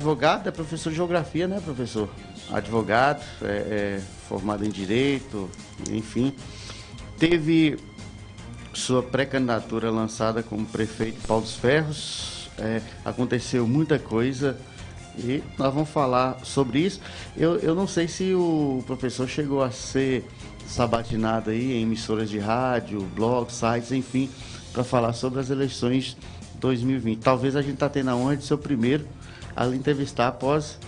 Advogado é professor de geografia, né, professor? Advogado, é, é, formado em direito, enfim. Teve sua pré-candidatura lançada como prefeito de Paulo dos Ferros. É, aconteceu muita coisa e nós vamos falar sobre isso. Eu, eu não sei se o professor chegou a ser sabatinado aí em emissoras de rádio, blogs, sites, enfim, para falar sobre as eleições 2020. Talvez a gente está tendo a honra de ser o primeiro a entrevistar após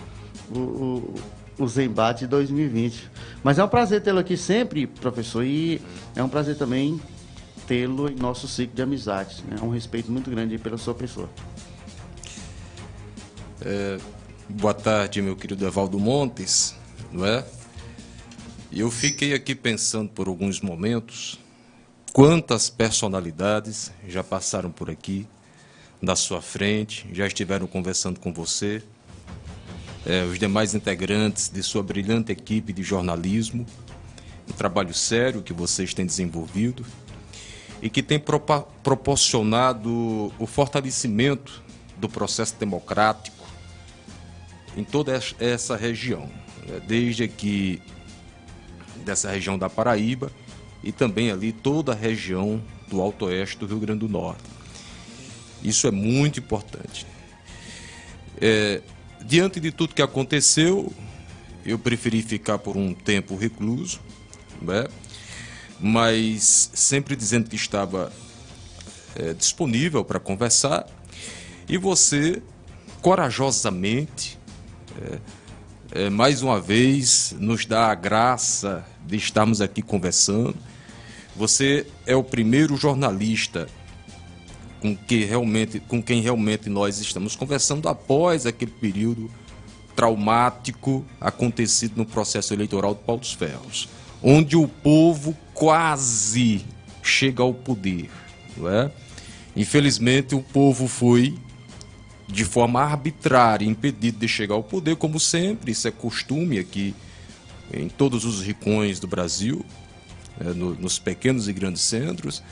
o, o, os embates de 2020. Mas é um prazer tê-lo aqui sempre, professor, e é um prazer também tê-lo em nosso ciclo de amizades. Né? É um respeito muito grande pela sua pessoa. É, boa tarde, meu querido Evaldo Montes, não é? Eu fiquei aqui pensando por alguns momentos quantas personalidades já passaram por aqui, na sua frente, já estiveram conversando com você, é, os demais integrantes de sua brilhante equipe de jornalismo, um trabalho sério que vocês têm desenvolvido e que tem proporcionado o fortalecimento do processo democrático em toda essa região, né? desde aqui dessa região da Paraíba e também ali toda a região do Alto Oeste do Rio Grande do Norte. Isso é muito importante. É, diante de tudo que aconteceu, eu preferi ficar por um tempo recluso, né? mas sempre dizendo que estava é, disponível para conversar, e você corajosamente, é, é, mais uma vez, nos dá a graça de estarmos aqui conversando. Você é o primeiro jornalista com, que realmente, com quem realmente nós estamos conversando após aquele período traumático acontecido no processo eleitoral do Paulo dos Ferros, onde o povo quase chega ao poder. Não é? Infelizmente, o povo foi, de forma arbitrária, impedido de chegar ao poder, como sempre, isso é costume aqui em todos os ricões do Brasil, é, no, nos pequenos e grandes centros.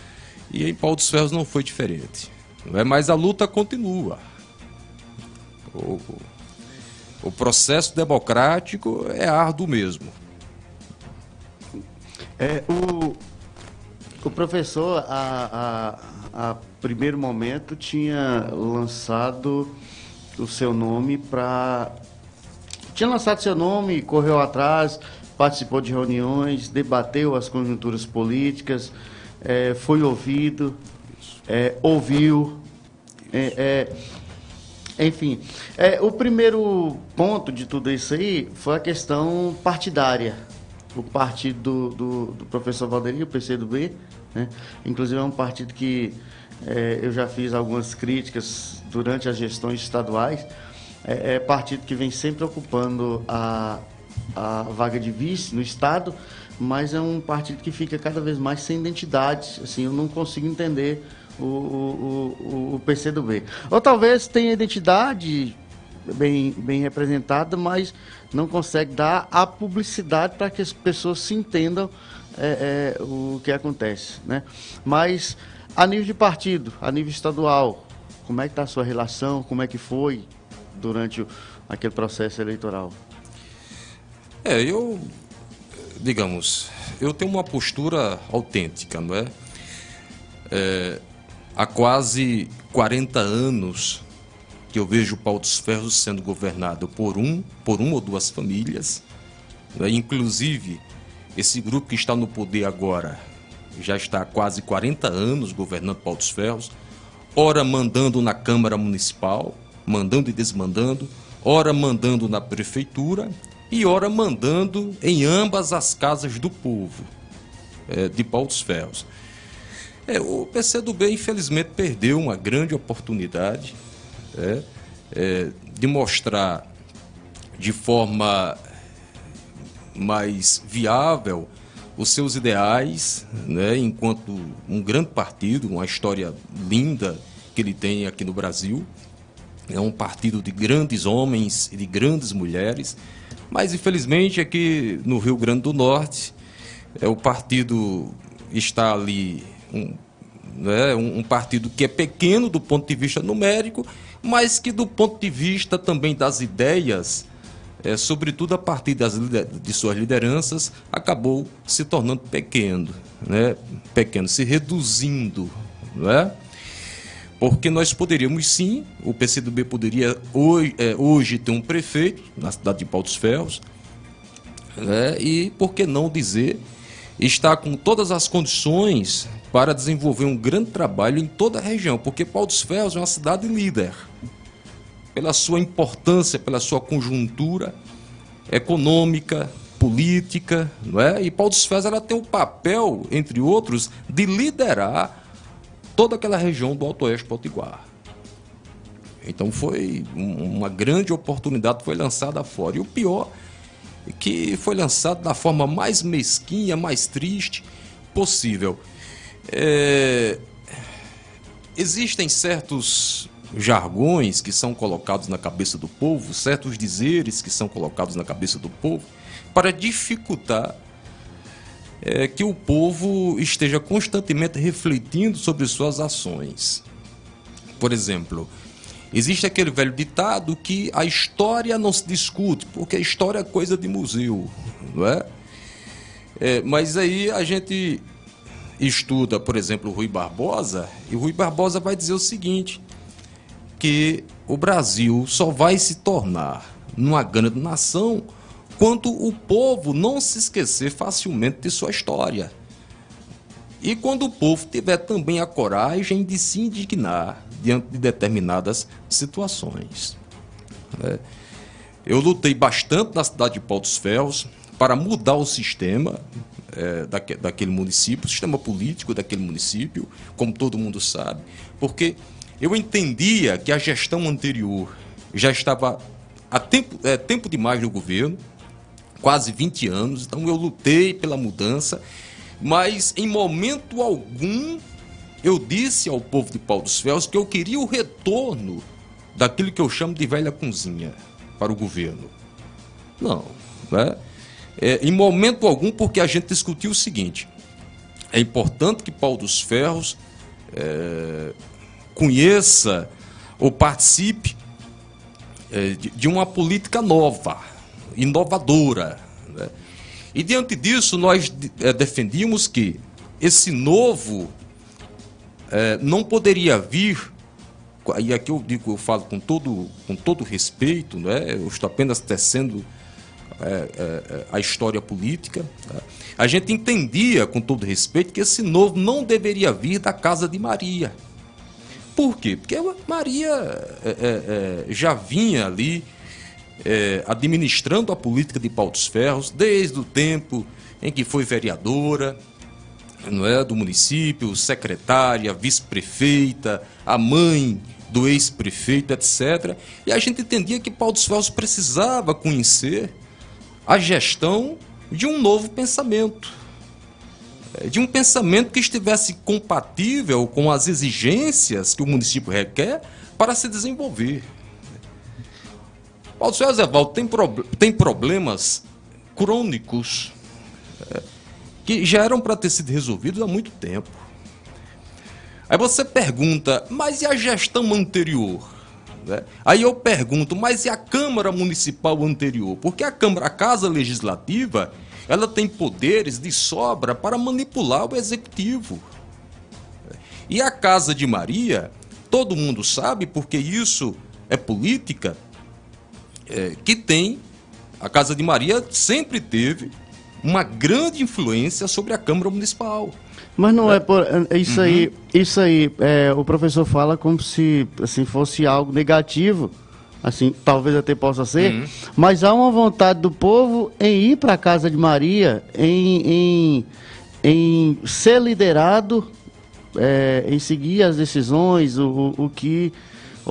E em Pau dos Ferros não foi diferente. Não é? Mas a luta continua. O, o processo democrático é árduo mesmo. É, o, o professor, a, a, a primeiro momento, tinha lançado o seu nome para. Tinha lançado seu nome, correu atrás, participou de reuniões, debateu as conjunturas políticas é, foi ouvido, é, ouviu, é, é enfim. É, o primeiro ponto de tudo isso aí foi a questão partidária. O partido do, do, professor Valderi, o PCdoB, né? inclusive é um partido que é, eu já fiz algumas críticas durante as gestões estaduais, é, é partido que vem sempre ocupando a, a vaga de vice no Estado, mas é um partido que fica cada vez mais sem identidade. Assim, eu não consigo entender o, o, o, o PCdoB. Ou talvez tenha identidade bem, bem representada, mas não consegue dar a publicidade para que as pessoas se entendam é, é, o que acontece. Né? Mas a nível de partido, a nível estadual, como é que está a sua relação? Como é que foi durante aquele processo eleitoral? É, eu digamos, eu tenho uma postura autêntica, não é? é há quase 40 anos que eu vejo o Pau dos Ferros sendo governado por um, por uma ou duas famílias, é? inclusive esse grupo que está no poder agora já está há quase 40 anos governando Pau dos Ferros, ora mandando na Câmara Municipal, mandando e desmandando, ora mandando na prefeitura e ora mandando em ambas as casas do povo é, de Paulo dos Ferros. É, o PCdoB, infelizmente, perdeu uma grande oportunidade é, é, de mostrar de forma mais viável os seus ideais, né, enquanto um grande partido, uma história linda que ele tem aqui no Brasil. É um partido de grandes homens e de grandes mulheres mas, infelizmente, aqui no Rio Grande do Norte, é, o partido está ali um, né, um, um partido que é pequeno do ponto de vista numérico, mas que do ponto de vista também das ideias, é, sobretudo a partir das, de suas lideranças, acabou se tornando pequeno, né? pequeno, se reduzindo. Não é? Porque nós poderíamos sim, o PCdoB poderia hoje, é, hoje ter um prefeito na cidade de Pau dos Ferros, né? e por que não dizer, está com todas as condições para desenvolver um grande trabalho em toda a região, porque Pau dos Ferros é uma cidade líder pela sua importância, pela sua conjuntura econômica, política, não é? E Paulo dos Ferros ela tem o papel, entre outros, de liderar toda aquela região do Alto Oeste Potiguar. Então foi uma grande oportunidade foi lançada fora. E o pior é que foi lançado da forma mais mesquinha, mais triste possível. É... Existem certos jargões que são colocados na cabeça do povo, certos dizeres que são colocados na cabeça do povo, para dificultar é, que o povo esteja constantemente refletindo sobre suas ações. Por exemplo, existe aquele velho ditado que a história não se discute, porque a história é coisa de museu, não é? é mas aí a gente estuda, por exemplo, Rui Barbosa, e Rui Barbosa vai dizer o seguinte: que o Brasil só vai se tornar uma grande nação quando o povo não se esquecer facilmente de sua história. E quando o povo tiver também a coragem de se indignar diante de determinadas situações. É. Eu lutei bastante na cidade de Pau dos Ferros para mudar o sistema é, daquele município, o sistema político daquele município, como todo mundo sabe, porque eu entendia que a gestão anterior já estava há tempo, é, tempo demais no governo, quase 20 anos, então eu lutei pela mudança, mas em momento algum eu disse ao povo de Paulo dos Ferros que eu queria o retorno daquilo que eu chamo de velha cozinha para o governo. Não, né? É, em momento algum, porque a gente discutiu o seguinte: é importante que Paulo dos Ferros é, conheça ou participe é, de, de, uma política nova, inovadora. Né? E diante disso, nós é, defendíamos que esse novo é, não poderia vir, e aqui eu digo, eu falo com todo, com todo respeito, né? eu estou apenas tecendo é, a história política. Tá? A gente entendia, com todo respeito, que esse novo não deveria vir da casa de Maria por quê? Porque Maria já vinha ali é, administrando a política de Pau dos Ferros desde o tempo em que foi vereadora não é, do município, secretária, vice-prefeita, a mãe do ex-prefeito, etc. E a gente entendia que Paulo dos Ferros precisava conhecer a gestão de um novo pensamento é, de um pensamento que estivesse compatível com as exigências que o município requer para se desenvolver. Paulo César Evaldo tem, tem problemas crônicos é, que já eram para ter sido resolvidos há muito tempo. Aí você pergunta, mas e a gestão anterior? Né? Aí eu pergunto, mas e a Câmara Municipal anterior? Porque a Câmara, a Casa Legislativa, ela tem poderes de sobra para manipular o executivo. E a Casa de Maria, todo mundo sabe, porque isso é política, é, que tem, a Casa de Maria sempre teve uma grande influência sobre a Câmara Municipal. Mas não é, é por é isso uhum. aí, isso aí, é, o professor fala como se assim fosse algo negativo assim, talvez até possa ser, uhum. mas há uma vontade do povo em ir para a casa de Maria, em, em, em ser liderado, é, em seguir as decisões, o, o que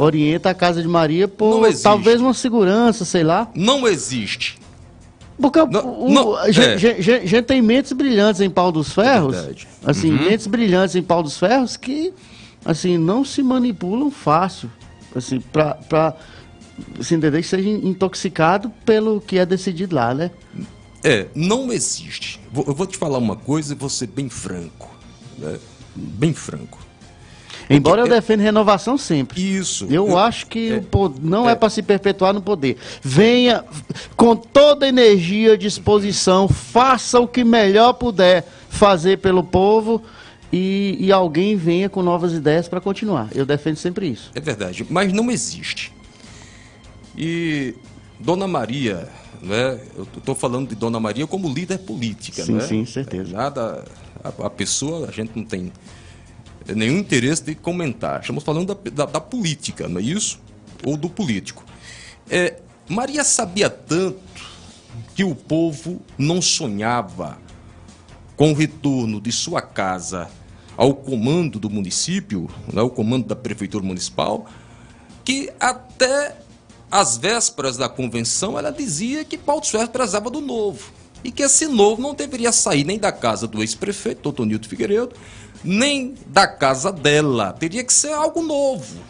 orienta a casa de Maria por talvez uma segurança, sei lá. Não existe. Porque não, o, não, a, gente, é. gente, gente, tem mentes brilhantes em Pau dos Ferros, é assim, uhum. mentes brilhantes em Pau dos Ferros que assim não se manipulam fácil, assim, para se entender que seja intoxicado pelo que é decidido lá, né? É, não existe. Eu vou te falar uma coisa e vou ser bem franco. Né? Bem franco. Embora eu defenda renovação sempre. Isso. Eu, eu acho que é, não é, é para se perpetuar no poder. Venha com toda energia, disposição, faça o que melhor puder fazer pelo povo e, e alguém venha com novas ideias para continuar. Eu defendo sempre isso. É verdade, mas não existe. E Dona Maria, né? Eu estou falando de Dona Maria como líder política, sim, né? Sim, certeza. Nada, a, a, pessoa, a gente não tem nenhum interesse de comentar. Estamos falando da, da, da política, não é isso? Ou do político. É, Maria sabia tanto que o povo não sonhava com o retorno de sua casa ao comando do município, né, ao comando da prefeitura municipal, que até às vésperas da convenção, ela dizia que Paulo Ferreira prezava do novo. E que esse novo não deveria sair nem da casa do ex-prefeito, doutor Nilton Figueiredo, nem da casa dela. Teria que ser algo novo.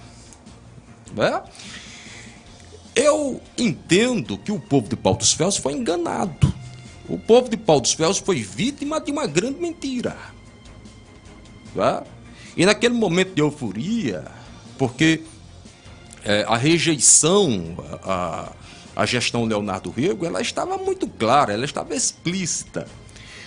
Né? Eu entendo que o povo de Paulo dos Ferros foi enganado. O povo de Paulo dos Ferros foi vítima de uma grande mentira. Né? E naquele momento de euforia, porque é, a rejeição à, à gestão Leonardo Rego, ela estava muito clara, ela estava explícita.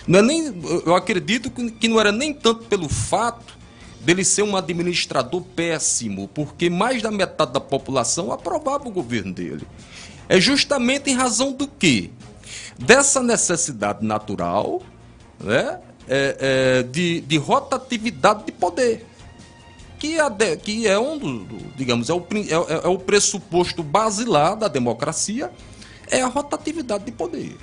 Não é nem, eu acredito que não era nem tanto pelo fato dele ser um administrador péssimo, porque mais da metade da população aprovava o governo dele. É justamente em razão do quê? Dessa necessidade natural né, é, é, de, de rotatividade de poder que é, é um do, digamos, é o, é, é o pressuposto basilar da democracia, é a rotatividade de poder.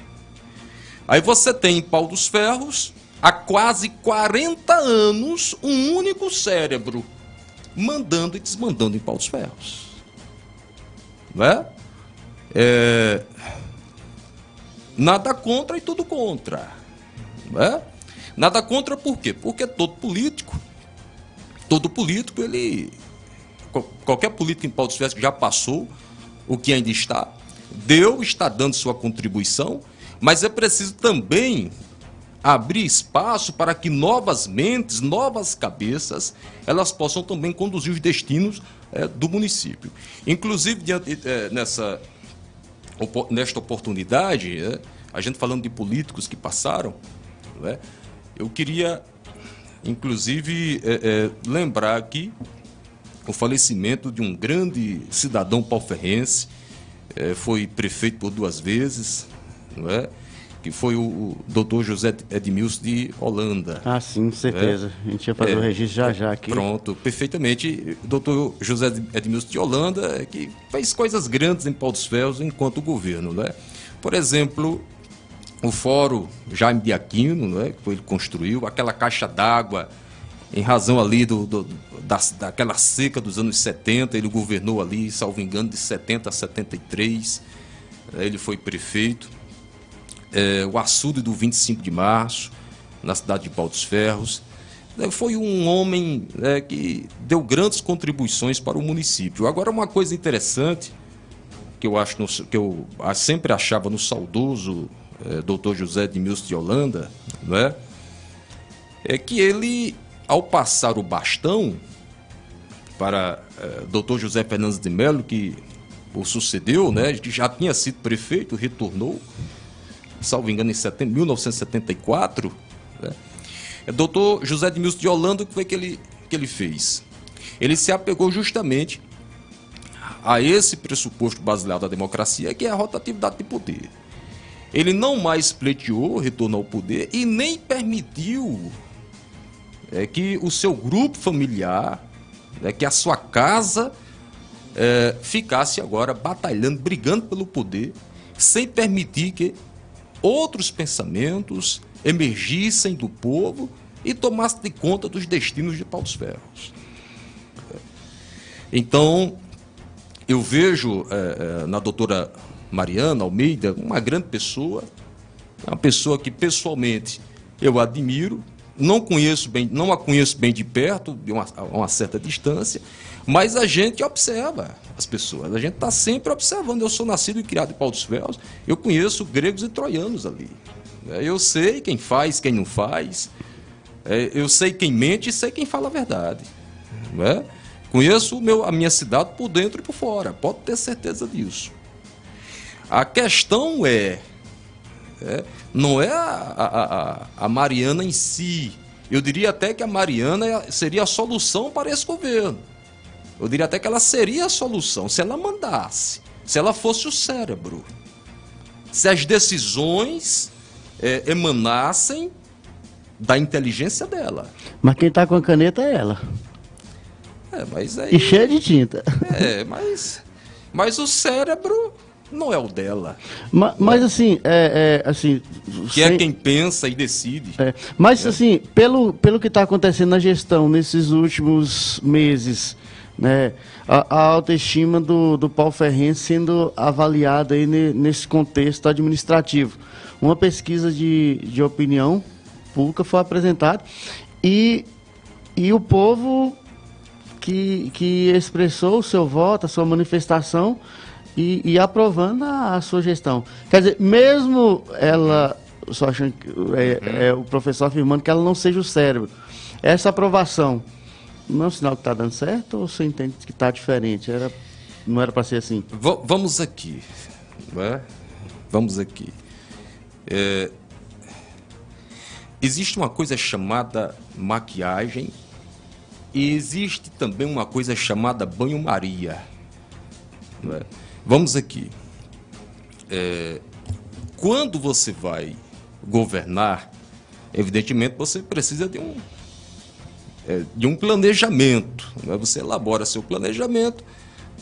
Aí você tem em Pau dos Ferros, há quase 40 anos, um único cérebro mandando e desmandando em Pau dos Ferros. Não é? Nada contra e tudo contra. Não é? Nada contra por quê? Porque todo político todo político, ele. Qualquer político em Paulo dos Ferros que já passou, o que ainda está, deu, está dando sua contribuição, mas é preciso também abrir espaço para que novas mentes, novas cabeças, elas possam também conduzir os destinos é, do município. Inclusive, diante, é, nessa, nesta oportunidade, é, a gente falando de políticos que passaram, é, eu queria Inclusive, lembrar aqui o falecimento de um grande cidadão palferrense, é, foi prefeito por duas vezes, não é? que foi o, o doutor José Edmilson de Holanda. Ah, sim, certeza. É? A gente ia fazer é, o registro já já aqui. Pronto, perfeitamente. Doutor José Edmilson de Holanda, que fez coisas grandes em Pau dos Ferros enquanto governo. Né? Por exemplo, o fórum Jaime de Aquino, né, que ele construiu, aquela caixa d'água, em razão ali do, do da, daquela seca dos anos 70, ele governou ali, salvo engano, de 70 a 73, né, ele foi prefeito. É, o açude do 25 de março, na cidade de Pau dos Ferros. Né, foi um homem né, que deu grandes contribuições para o município. Agora, uma coisa interessante que eu acho no, que eu sempre achava no saudoso é, doutor José de Mills de Holanda, é? é que ele, ao passar o bastão para é, doutor José Fernandes de Mello, que o sucedeu, né, que já tinha sido prefeito, retornou, salvo engano, em 70, 1974, né? é doutor José de Mills de Holanda, o que foi que ele, que ele fez? Ele se apegou justamente a esse pressuposto basilar da democracia, que é a rotatividade de poder. Ele não mais pleiteou retorno ao poder e nem permitiu é, que o seu grupo familiar, é, que a sua casa é, ficasse agora batalhando, brigando pelo poder, sem permitir que outros pensamentos emergissem do povo e tomassem de conta dos destinos de Paulo Ferros. Então, eu vejo é, é, na doutora Mariana Almeida, uma grande pessoa, uma pessoa que pessoalmente eu admiro, não conheço bem, não a conheço bem de perto, de uma, uma certa distância, mas a gente observa as pessoas, a gente está sempre observando. Eu sou nascido e criado em Pau dos Ferros, eu conheço gregos e troianos ali. É, eu sei quem faz, quem não faz, é, eu sei quem mente e sei quem fala a verdade. Né? Conheço meu, a minha cidade por dentro e por fora, pode ter certeza disso. A questão é, é não é a, a, a, Mariana em si. Eu diria até que a Mariana seria a solução para esse governo. Eu diria até que ela seria a solução se ela mandasse, se ela fosse o cérebro. Se as decisões é, emanassem da inteligência dela. Mas quem está com a caneta é ela. É, mas aí... E cheia de tinta. É, mas, mas o cérebro não é o dela. Mas, mas assim, é, é, assim. Que é sem... é quem pensa e decide. É. Mas é. assim, pelo, pelo que está acontecendo na gestão nesses últimos meses, né, a, a autoestima do, do Paulo Ferrense sendo avaliada aí ne, nesse contexto administrativo. Uma pesquisa de, de opinião pública foi apresentada e, e o povo que, que expressou o seu voto, a sua manifestação e, e aprovando a, a, sua gestão. Quer dizer, mesmo ela, só achando que, é, é, o professor afirmando que ela não seja o cérebro, essa aprovação não é um sinal que está dando certo ou você entende que está diferente? Era, não era para ser assim? V vamos aqui. É? Vamos aqui. É, existe uma coisa chamada maquiagem e existe também uma coisa chamada banho-maria. É? Vamos aqui. É, quando você vai governar, evidentemente você precisa de um, é, de um planejamento. Né? Você elabora seu planejamento,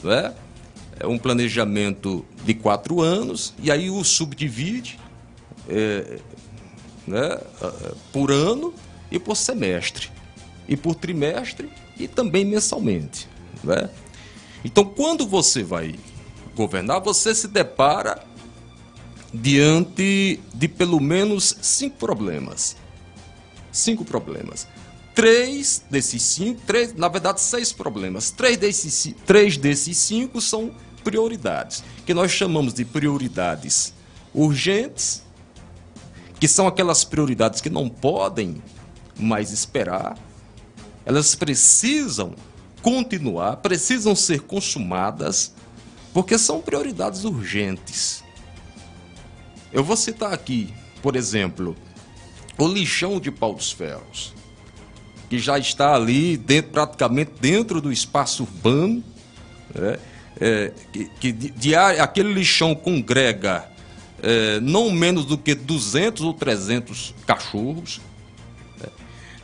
né? é um planejamento de quatro anos, e aí o subdivide é, né? por ano e por semestre e por trimestre e também mensalmente. Né? Então, quando você vai governar, você se depara diante de pelo menos cinco problemas. Cinco problemas. Três desses cinco, três, na verdade, seis problemas. Três desses, três desses cinco são prioridades, que nós chamamos de prioridades urgentes, que são aquelas prioridades que não podem mais esperar, elas precisam continuar, precisam ser consumadas, porque são prioridades urgentes. Eu vou citar aqui, por exemplo, o lixão de Pau dos Ferros, que já está ali dentro, praticamente dentro do espaço urbano, né? é, que, que aquele lixão congrega é, não menos do que 200 ou 300 cachorros,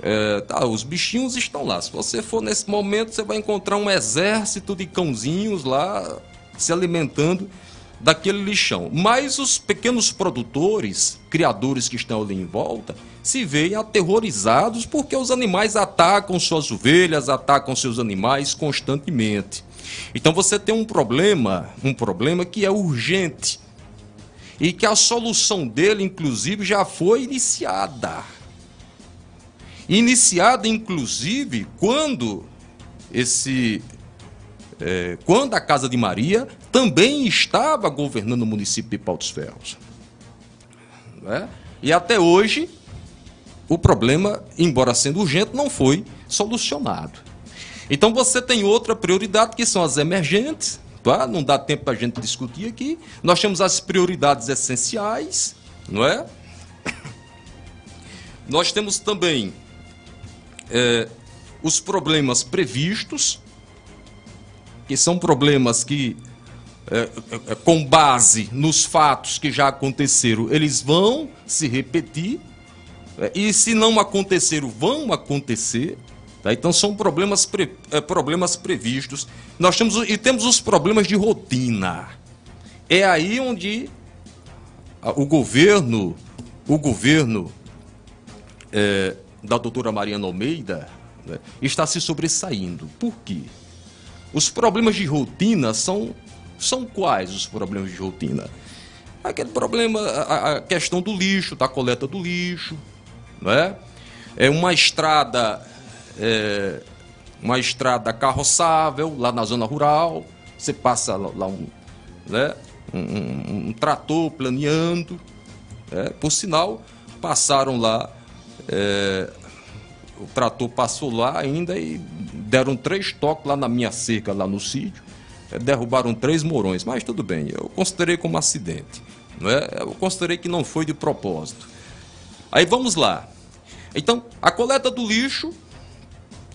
é, tá, os bichinhos estão lá. Se você for nesse momento, você vai encontrar um exército de cãozinhos lá se alimentando daquele lixão. Mas os pequenos produtores, criadores que estão ali em volta, se veem aterrorizados porque os animais atacam suas ovelhas, atacam seus animais constantemente. Então você tem um problema, um problema que é urgente e que a solução dele, inclusive, já foi iniciada iniciada inclusive quando esse é, quando a Casa de Maria também estava governando o município de Pau dos Ferros. É? E até hoje, o problema, embora sendo urgente, não foi solucionado. Então você tem outra prioridade, que são as emergentes, tá? não dá tempo para a gente discutir aqui. Nós temos as prioridades essenciais, não é? Nós temos também é, os problemas previstos, que são problemas que, é, é, é, com base nos fatos que já aconteceram, eles vão se repetir, é, e se não aconteceram, vão acontecer. Tá? Então são problemas, pre, é, problemas previstos. Nós temos e temos os problemas de rotina. É aí onde o governo, o governo é, da doutora Mariana Almeida né, está se sobressaindo. Por quê? Os problemas de rotina são, são quais os problemas de rotina? Aquele problema, a, a questão do lixo, da coleta do lixo, não é? É uma estrada, é, uma estrada carroçável lá na zona rural, você passa lá um, né, um, um, um trator planeando, é, por sinal, passaram lá é, o trator passou lá ainda e deram três toques lá na minha cerca, lá no sítio, é, derrubaram três morões, mas tudo bem, eu considerei como acidente. Não é? Eu considerei que não foi de propósito. Aí vamos lá. Então, a coleta do lixo,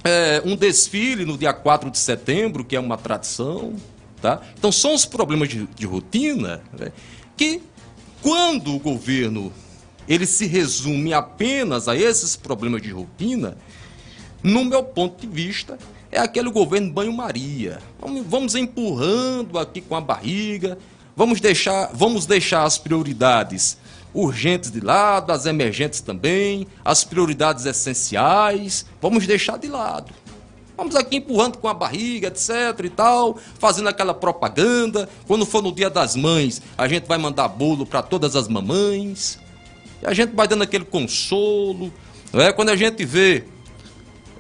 é um desfile no dia 4 de setembro, que é uma tradição. Tá? Então, são os problemas de, de rotina né? que, quando o governo ele se resume apenas a esses problemas de rotina, no meu ponto de vista, é aquele governo banho-maria. Vamos, vamos empurrando aqui com a barriga, vamos deixar, vamos deixar as prioridades urgentes de lado, as emergentes também, as prioridades essenciais, vamos deixar de lado. Vamos aqui empurrando com a barriga, etc e tal, fazendo aquela propaganda. Quando for no Dia das Mães, a gente vai mandar bolo para todas as mamães. E a gente vai dando aquele consolo. Não é? Quando a gente vê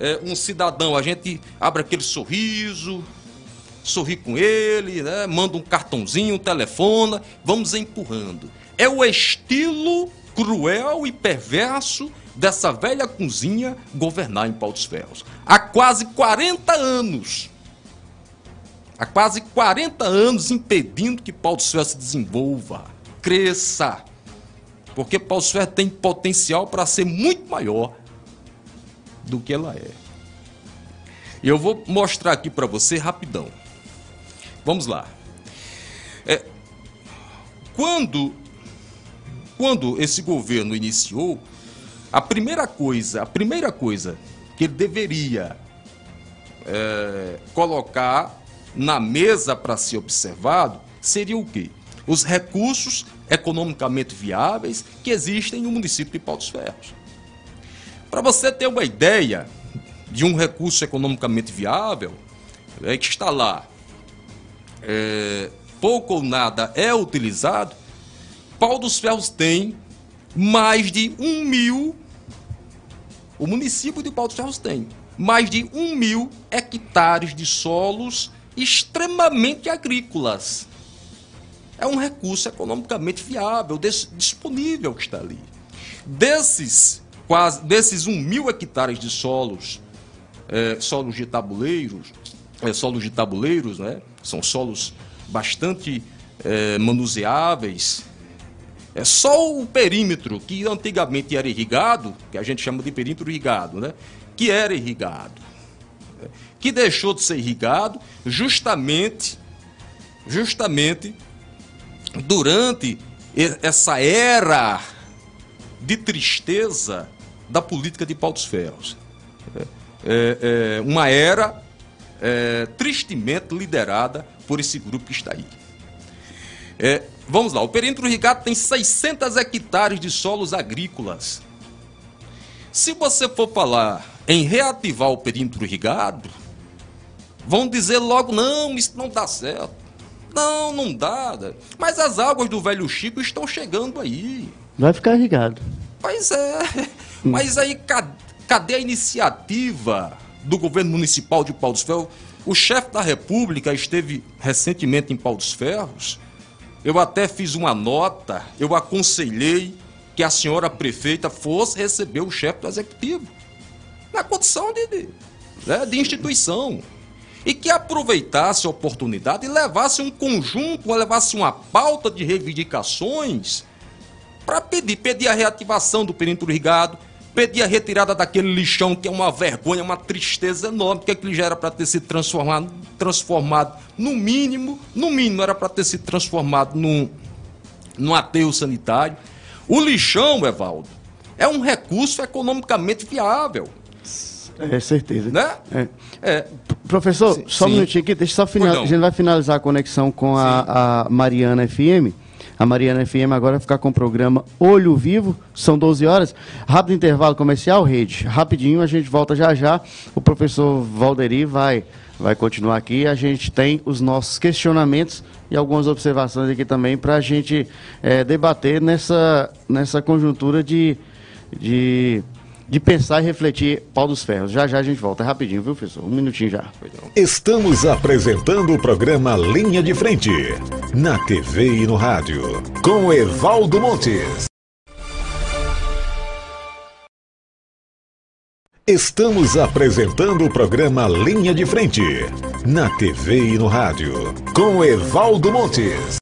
é, um cidadão, a gente abre aquele sorriso, sorri com ele, né? manda um cartãozinho, um telefone, vamos empurrando. É o estilo cruel e perverso dessa velha cozinha governar em Pau dos Ferros. Há quase 40 anos. Há quase 40 anos impedindo que Pau dos Ferros se desenvolva, cresça. Porque Pau dos tem potencial para ser muito maior do que ela é. E eu vou mostrar aqui para você rapidão. Vamos lá. É, quando, quando esse governo iniciou, a primeira coisa, a primeira coisa que ele deveria é, colocar na mesa para ser observado seria o quê? Os recursos economicamente viáveis que existem no município de Pau Ferros. Para você ter uma ideia de um recurso economicamente viável, é que está lá, é, pouco ou nada é utilizado, Pau dos Ferros tem mais de um mil, o município de Pau dos Ferros tem mais de um mil hectares de solos extremamente agrícolas. É um recurso economicamente viável, disponível que está ali. Desses quase desses um mil hectares de solos, é, solos de tabuleiros, é, solos de tabuleiros, né? São solos bastante é, manuseáveis. É só o perímetro que antigamente era irrigado, que a gente chama de perímetro irrigado, né? Que era irrigado, né? que deixou de ser irrigado justamente, justamente durante essa era de tristeza da política de Paulo dos Ferros. É, é, é, uma era é, tristemente liderada por esse grupo que está aí. É, vamos lá, o perímetro irrigado tem 600 hectares de solos agrícolas. Se você for falar em reativar o perímetro irrigado, vão dizer logo: não, isso não dá certo. Não, não dá. Mas as águas do Velho Chico estão chegando aí. Vai ficar irrigado. Pois é. Mas aí, cadê a iniciativa do governo municipal de Pau dos Ferros? O chefe da República esteve recentemente em Pau dos Ferros. Eu até fiz uma nota, eu aconselhei que a senhora prefeita fosse receber o chefe do executivo. Na condição de, de, né, de instituição. E que aproveitasse a oportunidade e levasse um conjunto, levasse uma pauta de reivindicações para pedir, pedir a reativação do perímetro irrigado, pedir a retirada daquele lixão que é uma vergonha, uma tristeza enorme, que aquele já era para ter sido transformado, transformado, no mínimo, no mínimo era para ter sido transformado num, num aterro sanitário. O lixão, Evaldo, é um recurso economicamente viável. É certeza. Né? É. É. Professor, sim, só um minutinho aqui, deixa só final, a gente vai finalizar a conexão com a, a Mariana FM. A Mariana FM agora vai ficar com o programa Olho Vivo, são 12 horas. Rápido intervalo comercial, rede. Rapidinho, a gente volta já já. O professor Valderi vai, vai continuar aqui. A gente tem os nossos questionamentos e algumas observações aqui também para a gente é, debater nessa, nessa conjuntura de. de de pensar e refletir pau dos ferros. Já já a gente volta. É rapidinho, viu, professor? Um minutinho já. Estamos apresentando o programa Linha de Frente, na TV e no rádio, com Evaldo Montes. Estamos apresentando o programa Linha de Frente, na TV e no rádio, com Evaldo Montes.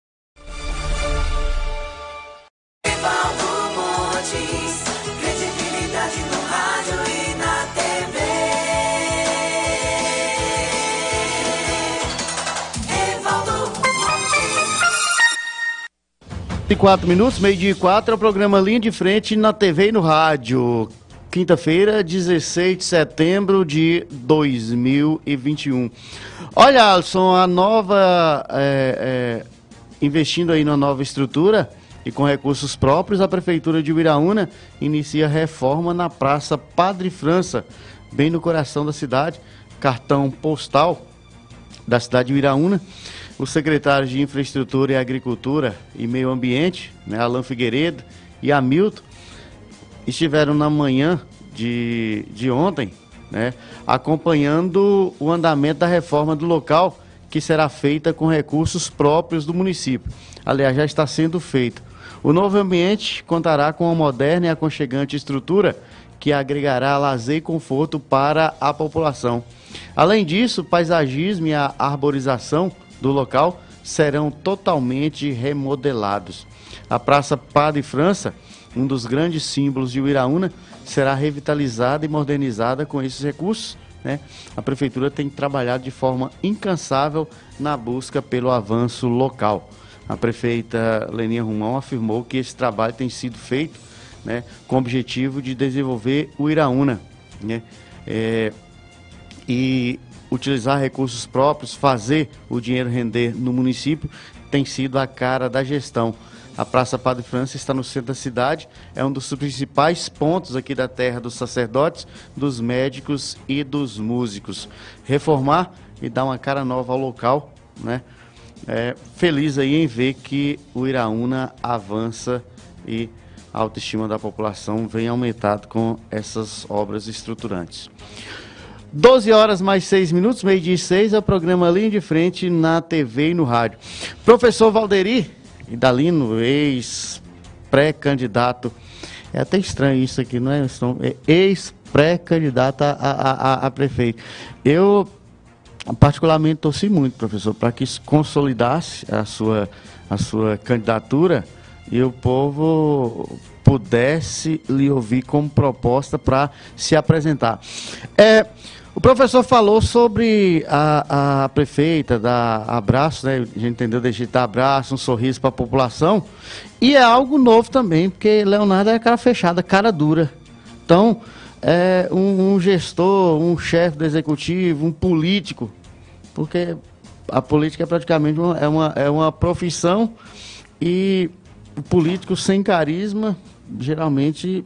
24 minutos, meio-dia e 4, é o programa Linha de Frente na TV e no rádio. Quinta-feira, 16 de setembro de 2021. Olha, Alisson, a nova. é, é, investindo aí na nova estrutura e com recursos próprios, a Prefeitura de Uiraúna inicia reforma na Praça Padre França, bem no coração da cidade. Cartão postal da cidade de Uiraúna, o secretário de Infraestrutura e Agricultura e Meio Ambiente, né, Alain Figueiredo e Hamilton, estiveram na manhã de, de ontem, né, acompanhando o andamento da reforma do local, que será feita com recursos próprios do município. Aliás, já está sendo feito. O novo ambiente contará com uma moderna e aconchegante estrutura que agregará lazer e conforto para a população. Além disso, paisagismo e a arborização do local serão totalmente remodelados. A Praça Padre França, um dos grandes símbolos de Uiraúna, será revitalizada e modernizada com esses recursos. né? A Prefeitura tem trabalhado de forma incansável na busca pelo avanço local. A prefeita Leninha Romão afirmou que esse trabalho tem sido feito né, com o objetivo de desenvolver o Iraúna. Né? É, e utilizar recursos próprios, fazer o dinheiro render no município, tem sido a cara da gestão. A Praça Padre França está no centro da cidade, é um dos principais pontos aqui da terra dos sacerdotes, dos médicos e dos músicos. Reformar e dar uma cara nova ao local, né? É, feliz aí em ver que o Iraúna avança e a autoestima da população vem aumentado com essas obras estruturantes. 12 horas mais 6 minutos, meio-dia e 6, é o programa Linha de Frente na TV e no rádio. Professor Valderi Idalino, ex-pré-candidato, é até estranho isso aqui, não é? É Ex-pré-candidato a, a, a, a prefeito. Eu, particularmente, torci muito, professor, para que consolidasse a sua, a sua candidatura e o povo pudesse lhe ouvir como proposta para se apresentar. É, o professor falou sobre a, a prefeita dar abraço, né? A gente entendeu, deixar dar abraço, um sorriso para a população. E é algo novo também, porque Leonardo é cara fechada, cara dura. Então, é um, um gestor, um chefe do executivo, um político, porque a política é praticamente uma, é, uma, é uma profissão e o político sem carisma geralmente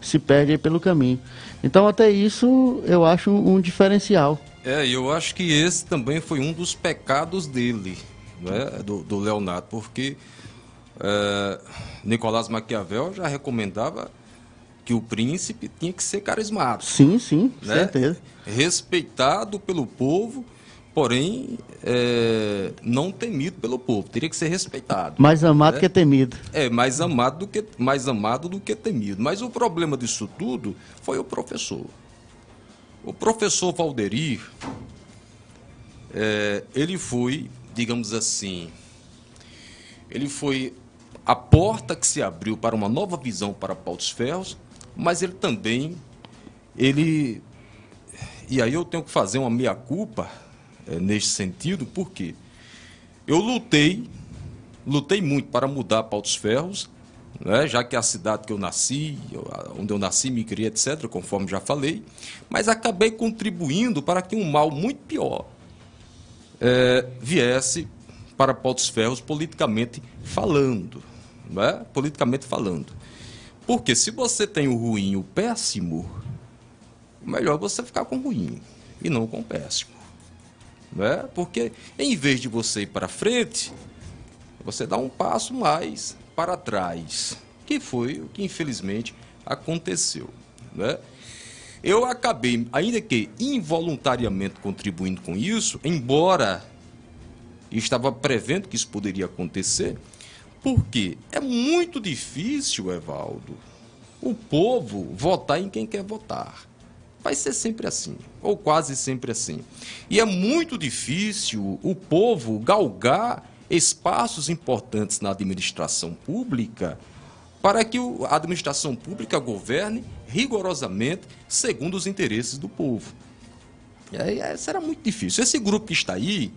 se perde pelo caminho. Então, até isso eu acho um, diferencial. É, eu acho que esse também foi um dos pecados dele, né, do, do Leonardo, porque é, Nicolás Maquiavel já recomendava que o príncipe tinha que ser carismático. Sim, sim, né? certeza. Respeitado pelo povo, porém é, não temido pelo povo. Teria que ser respeitado. Mais amado né? que temido. É, mais amado do que mais amado do que temido. Mas o problema disso tudo foi o professor. O professor Valderi, é, ele foi, digamos assim, ele foi a porta que se abriu para uma nova visão para Paulos Ferros, mas ele também, ele, e aí eu tenho que fazer uma meia-culpa é, neste sentido, porque eu lutei, lutei muito para mudar Paulos Ferros, né, já que é a cidade que eu nasci, onde eu nasci, me criei, etc., conforme já falei, mas acabei contribuindo para que um mal muito pior é, viesse para Paulos Ferros politicamente falando. Né? Politicamente falando. Porque se você tem o ruim e o péssimo, melhor você ficar com o ruim e não com o péssimo. Né? Porque em vez de você ir para frente, você dá um passo mais para trás, que foi o que infelizmente aconteceu. Né? Eu acabei, ainda que involuntariamente contribuindo com isso, embora estava prevendo que isso poderia acontecer, porque é muito difícil, Evaldo, o povo votar em quem quer votar. Vai ser sempre assim, ou quase sempre assim. E é muito difícil o povo galgar espaços importantes na administração pública para que a administração pública governe rigorosamente segundo os interesses do povo. E é, será muito difícil. Esse grupo que está aí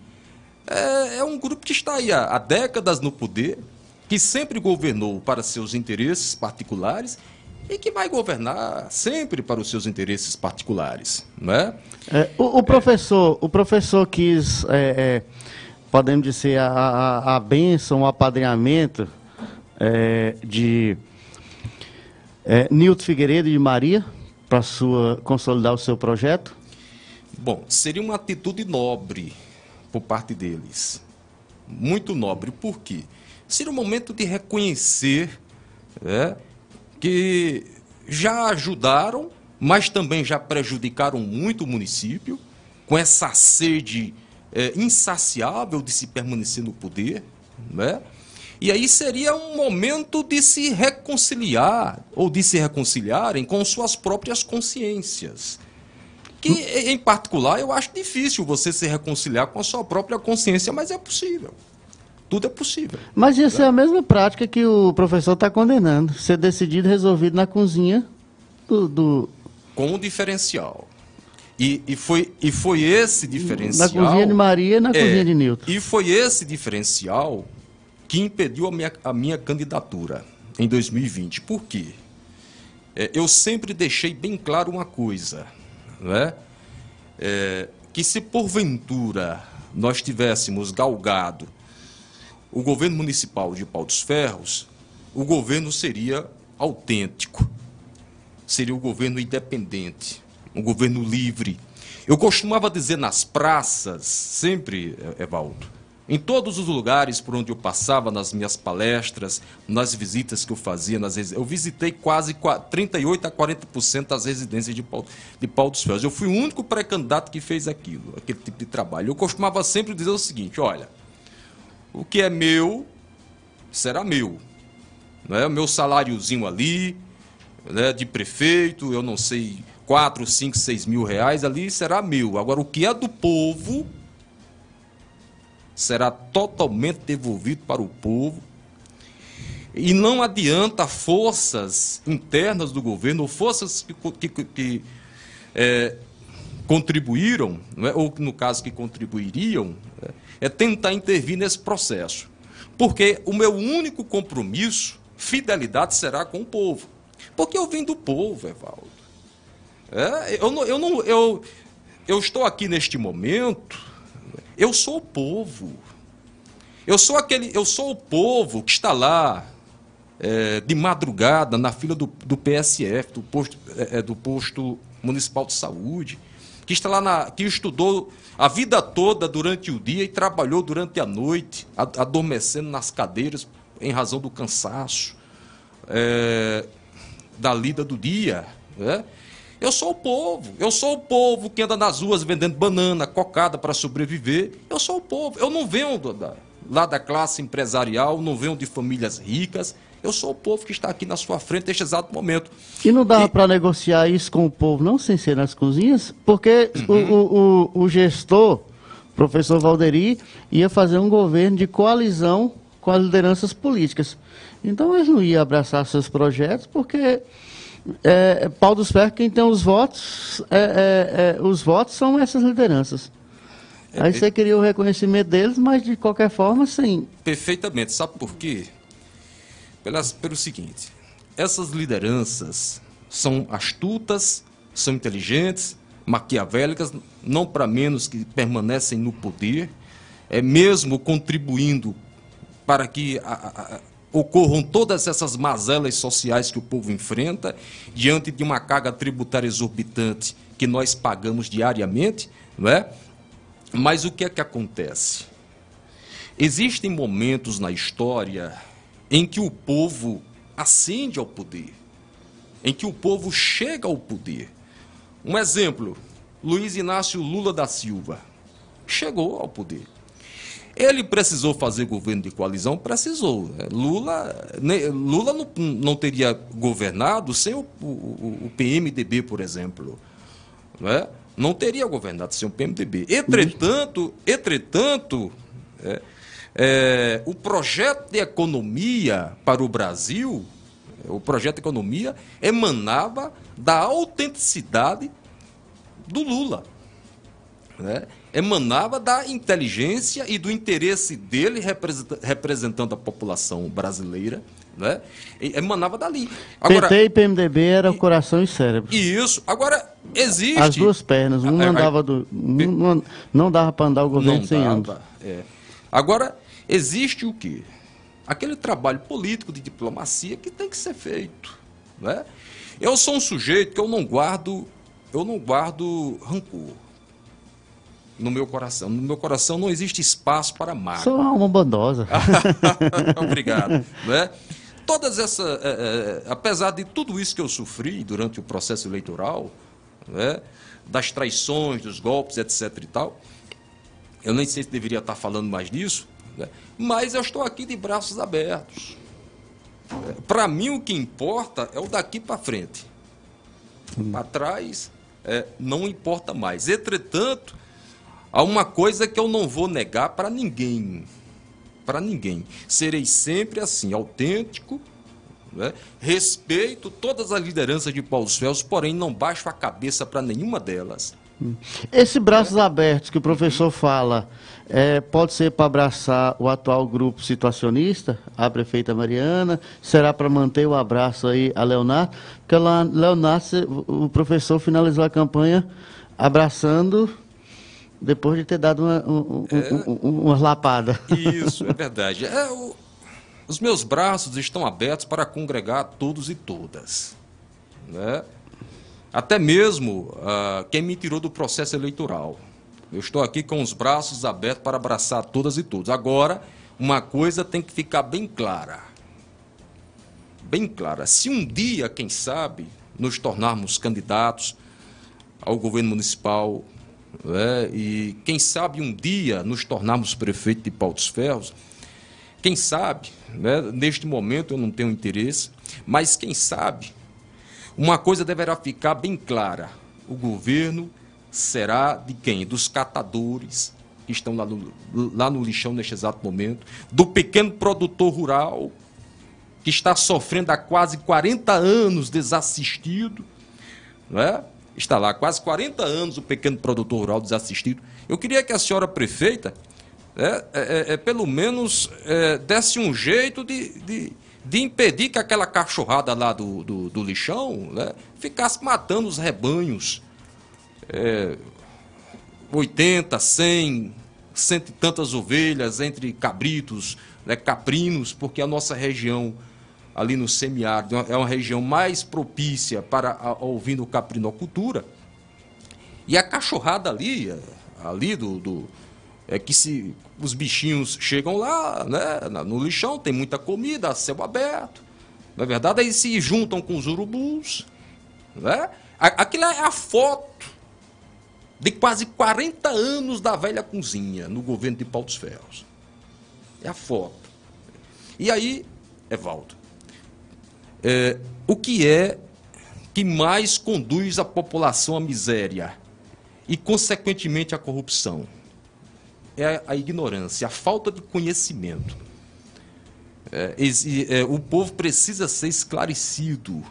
é, é um grupo que está aí há, há décadas no poder, que sempre governou para seus interesses particulares e que vai governar sempre para os seus interesses particulares, não é? É, o, o professor, o professor quis, é, é, podemos dizer, a, a, a bênção, o apadrinhamento é, de é, Nilton Figueiredo e de Maria para sua consolidar o seu projeto. Bom, seria uma atitude nobre por parte deles. Muito nobre. Por quê? Seria um momento de reconhecer né, que já ajudaram, mas também já prejudicaram muito o município, com essa sede eh, insaciável de se permanecer no poder. Né? E aí seria um momento de se reconciliar, ou de se reconciliarem com suas próprias consciências. Que, em particular, eu acho difícil você se reconciliar com a sua própria consciência, mas é possível. Tudo é possível. Mas isso é a mesma prática que o professor está condenando. Ser decidido e resolvido na cozinha do, do- Com um diferencial. E, e, foi, e foi esse diferencial. na cozinha de Maria e na É, cozinha de Nilton. E foi esse diferencial que impediu a minha, a minha candidatura em 2020. Por quê? É, eu sempre deixei bem claro uma coisa, né? É, que se porventura nós tivéssemos galgado o governo municipal de Pau dos Ferros, o governo seria autêntico, seria o governo independente, um governo livre. Eu costumava dizer nas praças, sempre, eh, Evaldo, em todos os lugares por onde eu passava, nas minhas palestras, nas visitas que eu fazia, nas eu visitei quase qua- 38 a 40% das residências de Pau, de Pau dos Ferros. Eu fui o único pré-candidato que fez aquilo, aquele tipo de trabalho. Eu costumava sempre dizer o seguinte: olha, o que é meu será meu. Não é? O meu saláriozinho ali, né, de prefeito, eu não sei, 4, 5, 6 mil reais ali será meu. Agora, o que é do povo será totalmente devolvido para o povo. E não adianta forças internas do governo, ou forças que, que, que, é, contribuíram, é? ou no caso que contribuiriam, é, tentar intervir nesse processo. Porque o meu único compromisso, fidelidade, será com o povo. Porque eu vim do povo, Evaldo. É, eu, não, eu, não, eu, eu estou aqui neste momento, eu sou o povo. Eu sou aquele, eu sou o povo que está lá é, de madrugada na fila do, do PSF, do posto, é, é, do posto municipal de saúde, que está lá na, que estudou a vida toda durante o dia e trabalhou durante a noite, adormecendo nas cadeiras em razão do cansaço é, da lida do dia. né? Eu sou o povo, eu sou o povo que anda nas ruas vendendo banana, cocada para sobreviver. Eu sou o povo, eu não venho da- lá da classe empresarial, não venho de famílias ricas. Eu sou o povo que está aqui na sua frente neste exato momento. E não dava E- para negociar isso com o povo, não, sem ser nas cozinhas? Porque o, o, o, o gestor, professor Valderi, ia fazer um governo de coalizão com as lideranças políticas. Então eles não iam abraçar seus projetos, porque é, Paulo dos Ferros, quem tem os votos, é, é, é, os votos são essas lideranças. Aí você queria o reconhecimento deles, mas de qualquer forma, sim. Perfeitamente. Sabe por quê? Pelas, pelo seguinte: essas lideranças são astutas, são inteligentes, maquiavélicas, não para menos que permanecem no poder, é mesmo contribuindo para que a- a- ocorram todas essas mazelas sociais que o povo enfrenta diante de uma carga tributária exorbitante que nós pagamos diariamente, não é? Mas o que é que acontece? Existem momentos na história em que o povo ascende ao poder, em que o povo chega ao poder. Um exemplo, Luiz Inácio Lula da Silva chegou ao poder. Ele precisou fazer governo de coalizão? Precisou. Lula, Lula não, não teria governado sem o, o- o- o PMDB, por exemplo. não, é? não teria governado sem o PMDB. Entretanto, entretanto é, é, o projeto de economia para o Brasil, o projeto de economia emanava da autenticidade do Lula. Né? Emanava da inteligência e do interesse dele representa- representando a população brasileira. Né? Emanava dali. Agora, PT e PMDB era o coração e cérebro. e isso, agora existe. As duas pernas, um não andava do. não, não dava para andar o governo não sem dava, ambos. é. Agora, existe o quê? Aquele trabalho político de diplomacia que tem que ser feito. Né? Eu sou um sujeito que eu não guardo, eu não guardo rancor no meu coração. No meu coração não existe espaço para mágoa. Sou uma alma bondosa. Obrigado. Né? Todas essas, é, é, apesar de tudo isso que eu sofri durante o processo eleitoral, né, das traições, dos golpes, etc. e tal, eu nem sei se deveria estar falando mais disso, mas eu estou aqui de braços abertos. Para mim, o que importa é o daqui para frente. Para trás, é, não importa mais. Entretanto, há uma coisa que eu não vou negar para ninguém para ninguém. Serei sempre assim, autêntico, né? respeito todas as lideranças de Paulo Celso, porém não baixo a cabeça para nenhuma delas. Esse braços abertos que o professor fala, é, pode ser para abraçar o atual grupo situacionista, a prefeita Mariana, será para manter o abraço aí a Leonardo, porque lá, Leonardo, o professor finalizou a campanha abraçando depois de ter dado uma, um, um, um, um- umas lapadas. Isso, é verdade. É, o- os meus braços estão abertos para congregar todos e todas. Né? Até mesmo ah, quem me tirou do processo eleitoral. Eu estou aqui com os braços abertos para abraçar todas e todos. Agora, uma coisa tem que ficar bem clara. Bem clara. Se um dia, quem sabe, nos tornarmos candidatos ao governo municipal, né, e quem sabe um dia nos tornarmos prefeito de Pau dos Ferros, quem sabe, né, neste momento eu não tenho interesse, mas quem sabe, uma coisa deverá ficar bem clara: o governo será de quem? Dos catadores que estão lá no, lá no lixão neste exato momento, do pequeno produtor rural que está sofrendo há quase 40 anos desassistido, não é? Está lá há quase 40 anos o pequeno produtor rural desassistido. Eu queria que a senhora prefeita, né, é, é, é, pelo menos, é, desse um jeito de, de, de impedir que aquela cachorrada lá do, do, do lixão né, ficasse matando os rebanhos. É, 80, 100, cento e tantas ovelhas entre cabritos, né, caprinos, porque a nossa região ali no semiárido é uma região mais propícia para a, a ouvindo caprinocultura. E a cachorrada ali, é, ali do, do- é que se os bichinhos chegam lá, né, na- no lixão, tem muita comida, a céu aberto. Não é verdade? Aí se juntam com os urubus, né? Aquilo é a foto de quase 40 anos da velha cozinha no governo de Paulo dos Ferros. É a foto. E aí, Evaldo, é, o que é que mais conduz a população à miséria e, consequentemente, à corrupção? É a, ignorância, a falta de conhecimento. É, é, o povo precisa ser esclarecido.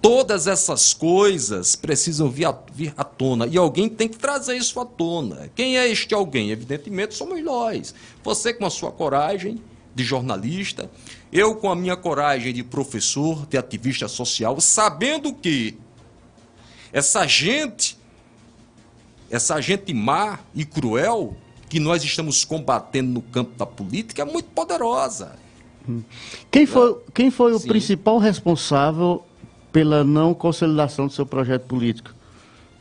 Todas essas coisas precisam vir à, vir à tona. E alguém tem que trazer isso à tona. Quem é este alguém? Evidentemente somos nós. Você com a sua coragem de jornalista, eu com a minha coragem de professor, de ativista social, sabendo que essa gente, essa gente má e cruel que nós estamos combatendo no campo da política é muito poderosa. Quem foi, quem foi o Sim. principal responsável pela não consolidação do seu projeto político?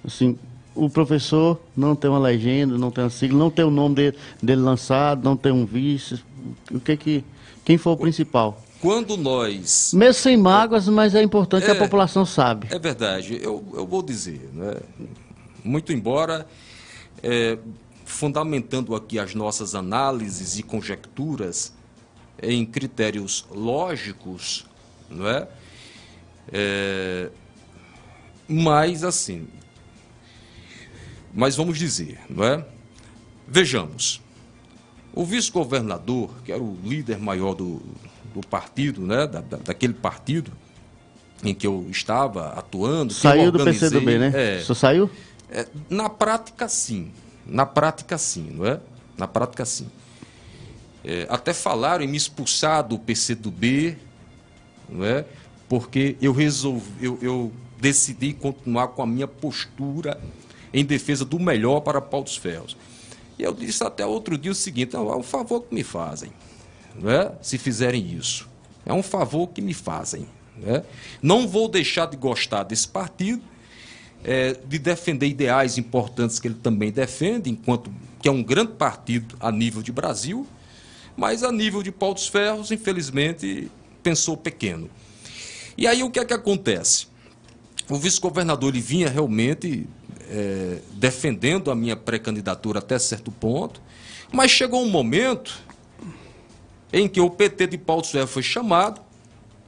Assim, o professor não tem uma legenda, não tem uma sigla, não tem o nome dele, dele lançado, não tem um vice. O que que quem foi o principal? Quando nós Mesmo sem mágoas, mas é importante que É. a população sabe. É verdade, eu, eu vou dizer, né? muito embora é, fundamentando aqui as nossas análises e conjecturas em critérios lógicos, não é? É, mas assim, Mas vamos dizer, não é? Vejamos. O vice-governador, que era o líder maior do, do partido, né? Da, da- daquele partido em que eu estava atuando. Saiu do PCdoB, né? É, Só saiu? é, na prática, sim. Na prática, sim, não é? Na prática, sim. É, até falaram em me expulsar do PCdoB, não é? Porque eu resolvi, eu, eu decidi continuar com a minha postura em defesa do melhor para Paulo dos Ferros. E eu disse até outro dia o seguinte: "Não, é um favor que me fazem, não é? Se fizerem isso, é um favor que me fazem. Não, é? não vou deixar de gostar desse partido, é, de defender ideais importantes que ele também defende, enquanto que é um grande partido a nível de Brasil, mas a nível de Paulo dos Ferros, infelizmente, pensou pequeno. E aí o que é que acontece? O vice-governador ele vinha realmente é, defendendo a minha pré-candidatura até certo ponto, mas chegou um momento em que o PT de Paulo Ferros foi chamado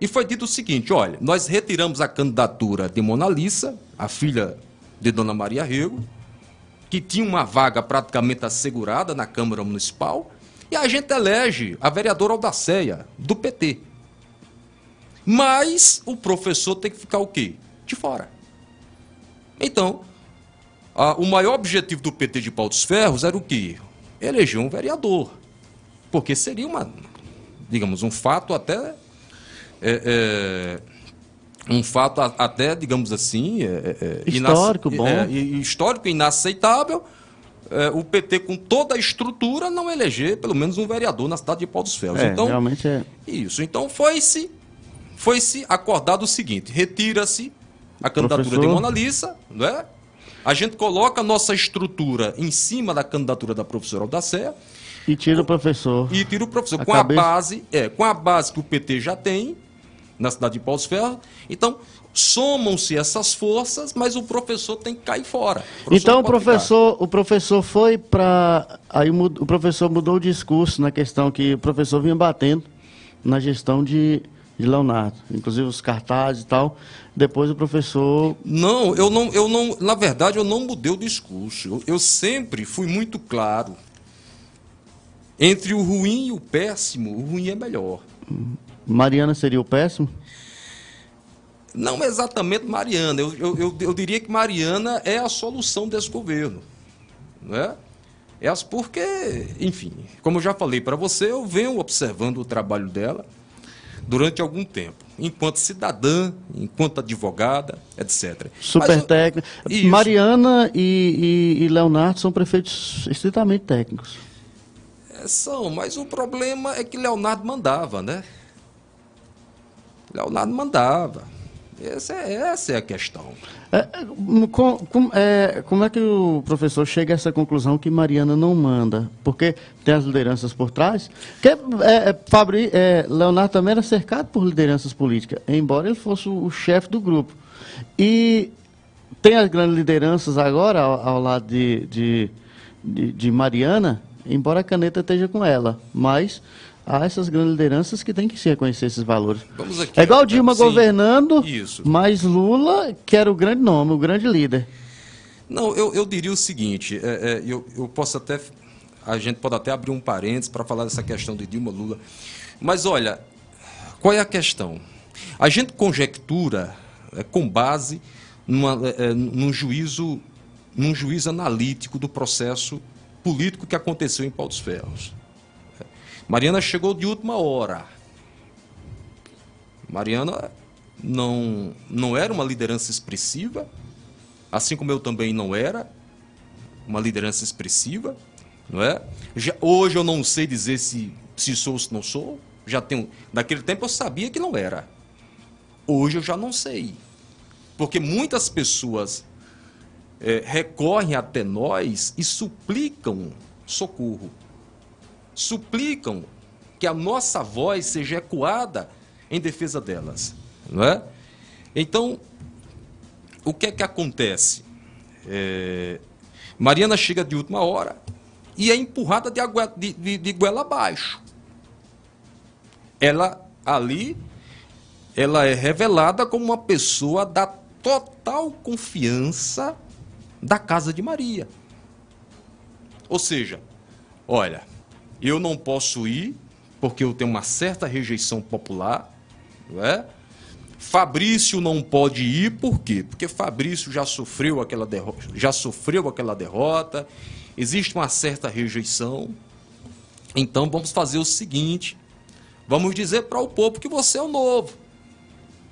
e foi dito o seguinte: olha, nós retiramos a candidatura de Mona Lisa, a filha de Dona Maria Rego, que tinha uma vaga praticamente assegurada na Câmara Municipal, e a gente elege a vereadora Aldaceia, do PT. Mas o professor tem que ficar o quê? De fora. Então, a- o maior objetivo do PT de Paulo dos Ferros era o quê? Eleger um vereador. Porque seria uma, digamos, um fato até. é, é, um fato até, digamos assim. é, é, Histórico, inace- bom. é, e- histórico e inaceitável. é, o PT, com toda a estrutura, não eleger pelo menos um vereador na cidade de Paulo dos Ferros. É, então, realmente é. isso. Então foi-se foi-se acordado o seguinte: retira-se a candidatura Professor. de Mona Lisa, não é? A gente coloca a nossa estrutura em cima da candidatura da professora Aldacea E tira o professor. e tira o professor A com cabeça- a base, é, com a base que o PT já tem na cidade de Paulo dos Ferros. Então, somam-se essas forças, mas o professor tem que cair fora. professor Então o pode ficar. professor, o professor foi para aí o professor mudou o discurso na questão que o professor vinha batendo na gestão de, de Leonardo, inclusive os cartazes e tal. Depois o professor Não, eu não, eu não, na verdade, eu não mudei o discurso. Eu, eu sempre fui muito claro. Entre o ruim e o péssimo, o ruim é melhor. Mariana seria o péssimo. Não exatamente Mariana. Eu, eu, eu, eu diria que Mariana é a solução desse governo. Não é? É porque, enfim, como eu já falei para você, eu venho observando o trabalho dela durante algum tempo, enquanto cidadã, enquanto advogada, etc. Super Mas técnico. Isso. Mariana e, e- e Leonardo são prefeitos estritamente técnicos. É, são, mas o problema é que Leonardo mandava, né? Leonardo mandava. Essa é, essa é a questão. É, é, com- com- é, como é que o professor chega a essa conclusão que Mariana não manda? Porque tem as lideranças por trás. Porque é, é, Fabri, é, Leonardo também era cercado por lideranças políticas, embora ele fosse o chefe do grupo. E tem as grandes lideranças agora ao, ao lado de, de, de, de Mariana, embora a caneta esteja com ela. Mas há essas grandes lideranças que têm que se reconhecer esses valores. Aqui, é igual Dilma sim, governando, isso. mas Lula, que era o grande nome, o grande líder. Não, eu, eu diria o seguinte, é, é, eu, eu posso até. A gente pode até abrir um parênteses para falar dessa questão de Dilma Lula. Mas olha, qual é a questão? A gente conjectura é, com base numa, é, é, num, juízo, num juízo analítico do processo político que aconteceu em Paulo dos Ferros. Mariana chegou de última hora. Mariana não, não era uma liderança expressiva, assim como eu também não era uma liderança expressiva, não é? Já, hoje eu não sei dizer se, se sou ou se não sou. Já tenho, naquele tempo eu sabia que não era. Hoje eu já não sei, porque muitas pessoas eh, recorrem até nós e suplicam socorro, suplicam que a nossa voz seja ecoada em defesa delas, não é? Então, o que é que acontece? É, Mariana chega de última hora e é empurrada de, ague- de, de, de goela abaixo. Ela ali, ela é revelada como uma pessoa da total confiança da casa de Maria. Ou seja, olha, eu não posso ir porque eu tenho uma certa rejeição popular, não é? Fabrício não pode ir por quê? Porque Fabrício já sofreu aquela derrota, já sofreu aquela derrota, existe uma certa rejeição. Então vamos fazer o seguinte: vamos dizer para o povo que você é o novo.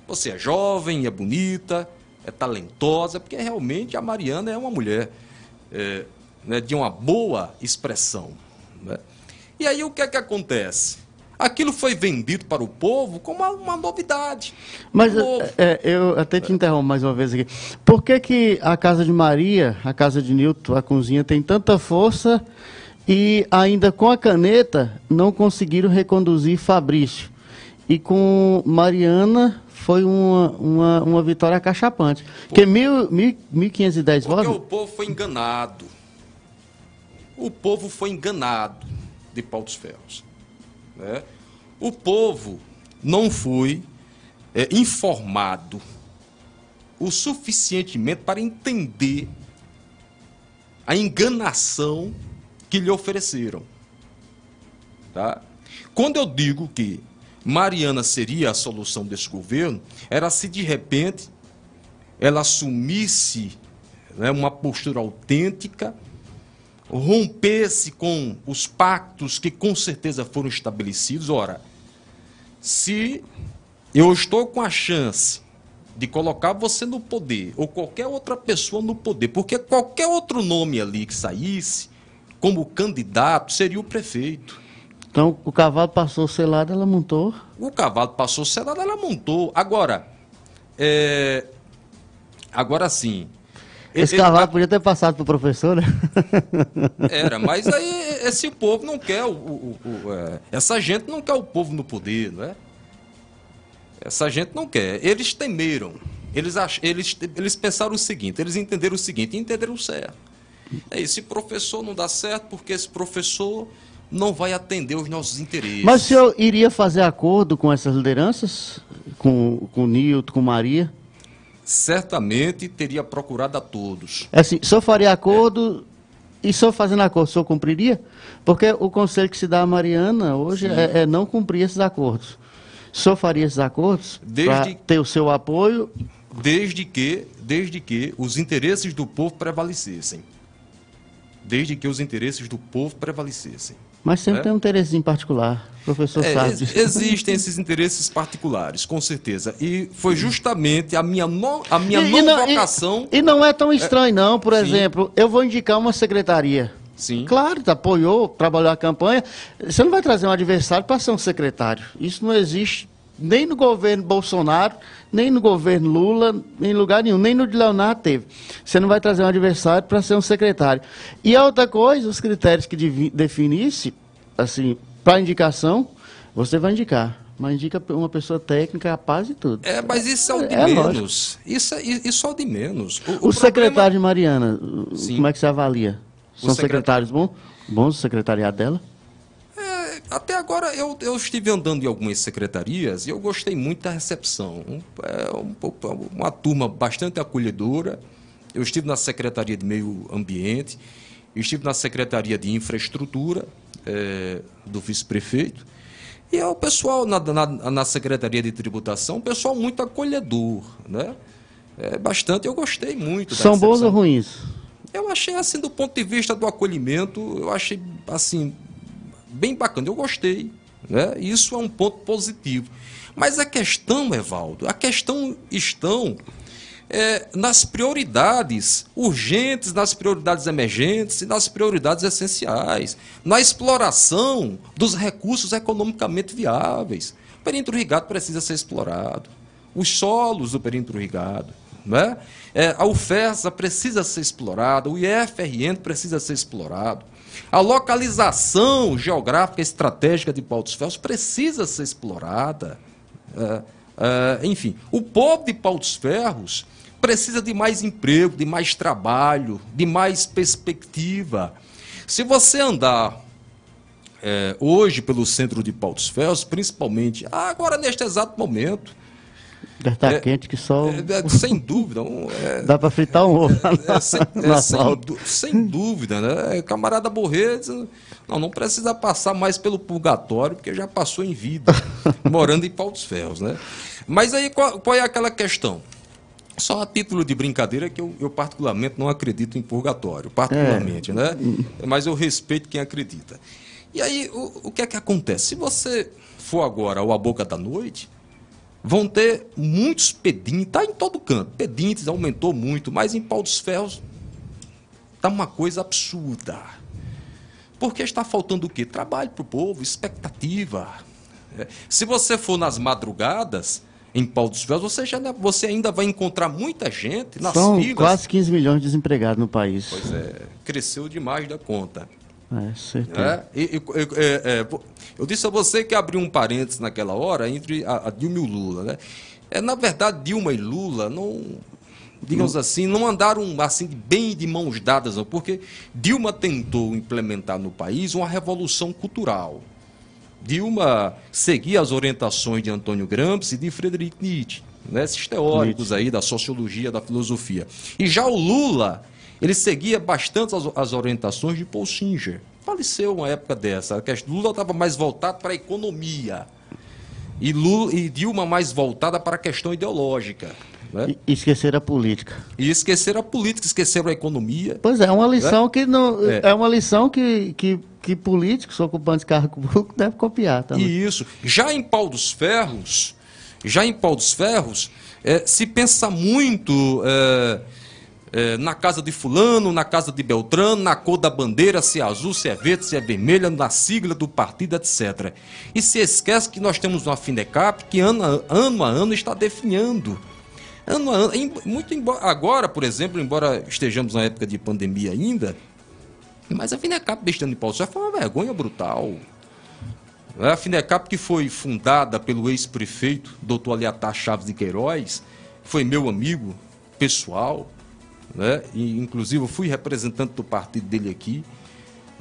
Você é jovem, é bonita, é talentosa, porque realmente a Mariana é uma mulher é, né, de uma boa expressão. né? E aí o que é que acontece? Aquilo foi vendido para o povo como uma, novidade. Mas novo. é, eu até te interrompo mais uma vez aqui. Por que, que a casa de Maria, a casa de Newton, a cozinha, tem tanta força e ainda com a caneta não conseguiram reconduzir Fabrício? E com Mariana foi uma, uma, uma vitória acachapante. Porque mil, mil, 1.510 Porque votos. o povo foi enganado. O povo foi enganado de pau dos ferros. né? O povo não foi é, informado o suficientemente para entender a enganação que lhe ofereceram. Tá? Quando eu digo que Mariana seria a solução desse governo, era se de repente ela assumisse né, uma postura autêntica, rompesse com os pactos que com certeza foram estabelecidos. Ora, se eu estou com a chance de colocar você no poder, ou qualquer outra pessoa no poder, porque qualquer outro nome ali que saísse como candidato seria o prefeito. Então o cavalo passou selado, ela montou. O cavalo passou selado, ela montou. Agora, é... agora sim. Esse ele- cavalo podia ter passado para o professor, né? Era, mas aí esse povo não quer o, o- o- é, essa gente não quer o povo no poder, não é? Essa gente não quer. Eles temeram. Eles, ach, eles, eles pensaram o seguinte, eles entenderam o seguinte, e entenderam certo. É, esse professor não dá certo porque esse professor não vai atender os nossos interesses. Mas o senhor iria fazer acordo com essas lideranças? Com, com o Nilton, com Maria? Certamente teria procurado a todos. É Assim, senhor faria acordo e o senhor fazendo acordo, o senhor cumpriria? Porque o conselho que se dá a Mariana hoje é, é não cumprir esses acordos. Senhor faria esses acordos para ter o seu apoio? desde que, desde que os interesses do povo prevalecessem. Desde que os interesses do povo prevalecessem. Mas sempre É. tem um interesse em particular. O professor É, sabe ex- existem esses interesses particulares, com certeza. E foi justamente a minha não, a minha E- não, e não, e- vocação. E, não é tão estranho, não. Por Sim. exemplo, eu vou indicar uma secretaria. Sim. Claro, tá, apoiou, trabalhou a campanha. Você não vai trazer um adversário para ser um secretário. Isso não existe nem no governo Bolsonaro, nem no governo Lula, em lugar nenhum, nem no de Leonardo teve. Você não vai trazer um adversário para ser um secretário. E a outra coisa, os critérios que definisse, assim, para indicação, você vai indicar. Mas indica uma pessoa técnica capaz de tudo. É, mas isso é o de É menos. Isso é, isso é o de menos. O, secretário de Mariana, Sim. como é que você avalia? São secre- secretários bons? Bons o secretariado dela? Até agora eu, eu estive andando em algumas secretarias e eu gostei muito da recepção. Um- é um uma turma bastante acolhedora. Eu estive na Secretaria de Meio Ambiente, estive na Secretaria de Infraestrutura é, do vice-prefeito. E é o pessoal na, na, na Secretaria de Tributação, um pessoal muito acolhedor. Né? É bastante, eu gostei muito. São bons ou ruins? Eu achei assim do ponto de vista do acolhimento, eu achei assim bem bacana, eu gostei, né? Isso é um ponto positivo. Mas a questão, Evaldo, a questão estão é, nas prioridades urgentes, nas prioridades emergentes e nas prioridades essenciais, na exploração dos recursos economicamente viáveis. O perímetro irrigado precisa ser explorado. Os solos do perímetro irrigado. Né? É, a UFESA precisa ser explorada, o IFRN precisa ser explorado. A localização geográfica estratégica de Pau dos Ferros precisa ser explorada. É, é, enfim, o povo de Pau dos Ferros precisa de mais emprego, de mais trabalho, de mais perspectiva. Se você andar é, hoje pelo centro de Pau dos Ferros, principalmente agora neste exato momento, Deve estar É, quente que só. É, é, sem dúvida. um- é- Dá para fritar um ovo é, sem, é, sem, dú- sem dúvida, né? Camarada Borrês, não, não precisa passar mais pelo purgatório, porque já passou em vida, morando em Pau dos Ferros, né? Mas aí qual, qual é aquela questão? Só a título de brincadeira que eu, eu particularmente não acredito em purgatório, particularmente, né? Mas eu respeito quem acredita. E aí, o, o que é que acontece? Se você for agora ao A Boca da Noite, vão ter muitos pedintes, tá em todo canto. Pedintes aumentou muito, mas em Pau dos Ferros tá uma coisa absurda. Porque está faltando o quê? Trabalho para o povo, expectativa. É, Se você for nas madrugadas, em Pau dos Ferros, você, já, você ainda vai encontrar muita gente nas São filas. quase 15 milhões de desempregados no país. Pois é, cresceu demais da conta. É, certeza. É, e- e- é, é, eu disse a você que abriu um parênteses naquela hora entre a, a Dilma e o Lula. Né? É, na verdade, Dilma e Lula não, digamos assim, não andaram assim bem de mãos dadas, não, porque Dilma tentou implementar no país uma revolução cultural. Dilma seguia as orientações de Antônio Gramsci e de Friedrich Nietzsche, né? esses teóricos aí da sociologia, da filosofia. E já o Lula, ele seguia bastante as, as orientações de Paul Singer. Faleceu uma época dessa, que Lula estava mais voltado para a economia e, Lula, e Dilma mais voltada para a questão ideológica. Né? E esquecer a política. E esqueceram a política, esqueceram a economia. Pois é, é uma lição que não. É. É, uma lição que, que, que políticos ocupantes de cargo público devem copiar também. E isso. Já em Pau dos Ferros, já em Pau dos Ferros, eh, se pensa muito eh, na casa de fulano, na casa de Beltrano, na cor da bandeira, se é azul, se é verde, se é vermelha, na sigla do partido, etc. E se esquece que nós temos uma Finecap que ano a ano, a ano está definhando. Ano a ano, muito embora, agora, por exemplo, embora estejamos na época de pandemia ainda, mas a Finecap deixando em Pau Ferros foi uma vergonha brutal. A Finecap, que foi fundada pelo ex-prefeito, doutor Aliatar Chaves de Queiroz, foi meu amigo pessoal, né? E, inclusive eu fui representante do partido dele aqui.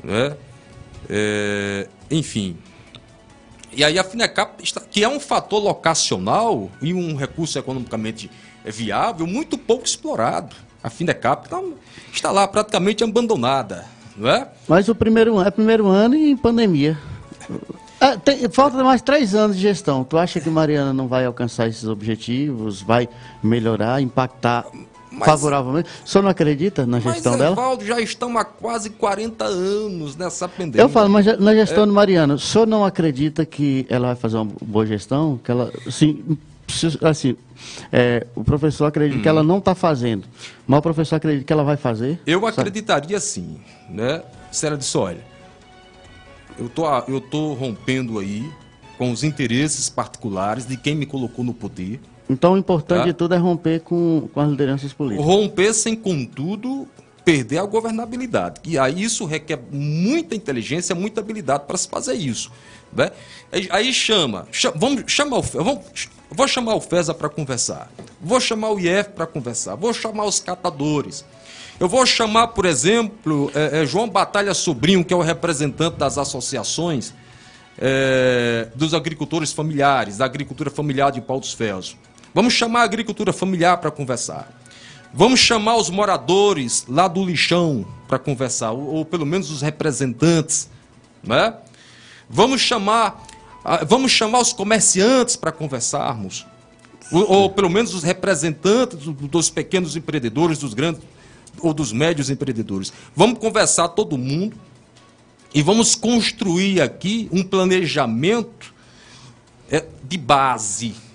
Né? É, enfim. E aí a Finecap, está- que é um fator locacional e um recurso economicamente viável, muito pouco explorado. A Finecap tá- está lá praticamente abandonada. Não é? Mas o primeiro é primeiro ano em pandemia. É, tem- falta mais três anos de gestão. Tu acha que Mariana não vai alcançar esses objetivos? Vai melhorar, impactar Mas- favoravelmente? O senhor não acredita na Mas, gestão dela? Evaldo, já estamos há quase 40 anos nessa pandemia. Eu falo, mas na É. gestão de Mariana, o senhor não acredita que ela vai fazer uma boa gestão? Que ela, assim, assim é, o professor acredita que ela não está fazendo, mas o professor acredita que ela vai fazer? Eu Sabe? acreditaria sim, né? Se ela disse, olha, eu tô, eu tô rompendo aí com os interesses particulares de quem me colocou no poder. Então o importante Tá. de tudo é romper com, com as lideranças políticas. Romper sem, contudo, perder a governabilidade. E aí isso requer muita inteligência, muita habilidade para se fazer isso. Né? Aí, chama, cha- vamos chamar o vamos, vou chamar o FESA para conversar, vou chamar o IF para conversar, vou chamar os catadores. Eu vou chamar, por exemplo, eh, eh, João Batalha Sobrinho, que é o representante das associações eh, dos agricultores familiares, da agricultura familiar de Pau dos Ferros. Vamos chamar a agricultura familiar para conversar. Vamos chamar os moradores lá do lixão para conversar, ou, ou pelo menos os representantes, né? Vamos chamar, vamos chamar os comerciantes para conversarmos, ou, ou pelo menos os representantes do- dos pequenos empreendedores, dos grandes ou dos médios empreendedores. Vamos conversar todo mundo e vamos construir aqui um planejamento é, de base.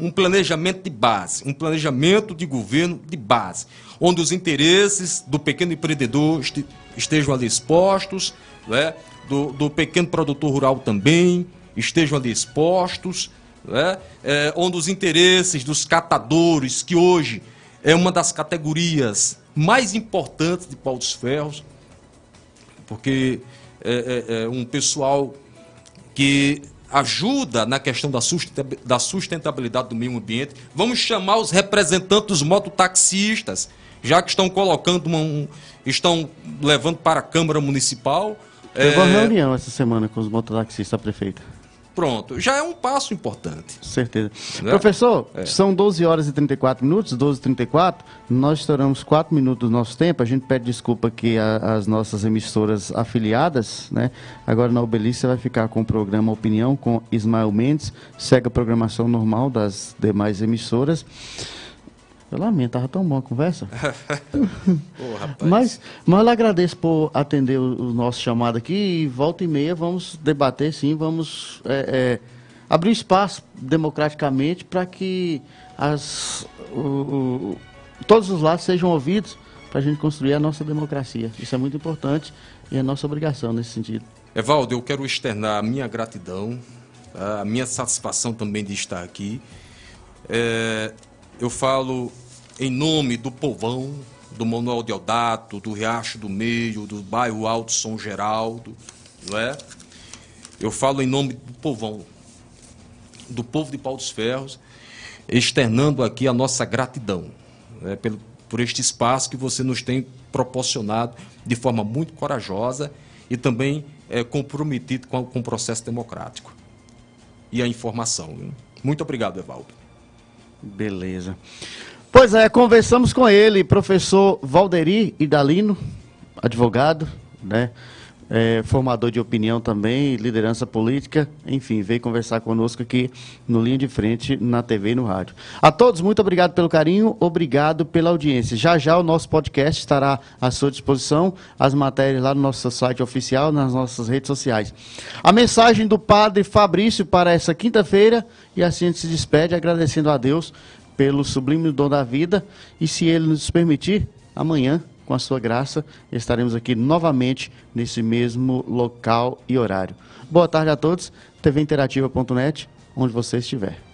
Um planejamento de base, um planejamento de governo de base, onde os interesses do pequeno empreendedor este- estejam ali expostos, né? do, do pequeno produtor rural também estejam ali expostos, né? É, onde os interesses dos catadores, que hoje é uma das categorias mais importantes de Pau dos Ferros, porque é, é- é um pessoal que ajuda na questão da sustenta- da sustentabilidade do meio ambiente. Vamos chamar os representantes dos mototaxistas, já que estão colocando uma- um, estão levando para a Câmara Municipal. Teve uma É, reunião essa semana com os mototaxistas, a prefeita. Pronto, já é um passo importante. Certeza. Né? Professor, É. são 12 horas e 34 minutos, 12 e 34. Nós estouramos 4 minutos do nosso tempo. A gente pede desculpa aqui a- às nossas emissoras afiliadas. Né? Agora na Obelice você vai ficar com o programa Opinião com Ismael Mendes. Segue a programação normal das demais emissoras. Eu lamento, estava tão boa a conversa. Rapaz. Mas, mas eu agradeço por atender o, o nosso chamado aqui e volta e meia vamos debater sim, vamos é, é, abrir espaço democraticamente para que as, o- o- todos os lados sejam ouvidos para a gente construir a nossa democracia. Isso é muito importante e é nossa obrigação nesse sentido. Evaldo, eu quero externar a minha gratidão, a minha satisfação também de estar aqui. É, eu falo em nome do povão, do Manuel Deodato, do Riacho do Meio, do bairro Alto São Geraldo, não é? Eu falo em nome do povão, do povo de Pau dos Ferros, externando aqui a nossa gratidão né, pelo, por este espaço que você nos tem proporcionado de forma muito corajosa e também é, comprometido com, com o processo democrático e a informação. Muito obrigado, Evaldo. Beleza. Pois é, conversamos com ele, professor Valderi Idalino, advogado, né? É, formador de opinião também, liderança política, enfim, veio conversar conosco aqui no Linha de Frente, na TV e no rádio. A todos, muito obrigado pelo carinho, obrigado pela audiência. Já já o nosso podcast estará à sua disposição, as matérias lá no nosso site oficial, nas nossas redes sociais. A mensagem do padre Fabrício para essa quinta-feira, e assim a gente se despede agradecendo a Deus pelo sublime dom da vida. E se Ele nos permitir, amanhã, com a sua graça, estaremos aqui novamente nesse mesmo local e horário. Boa tarde a todos. tvinterativa.net, onde você estiver.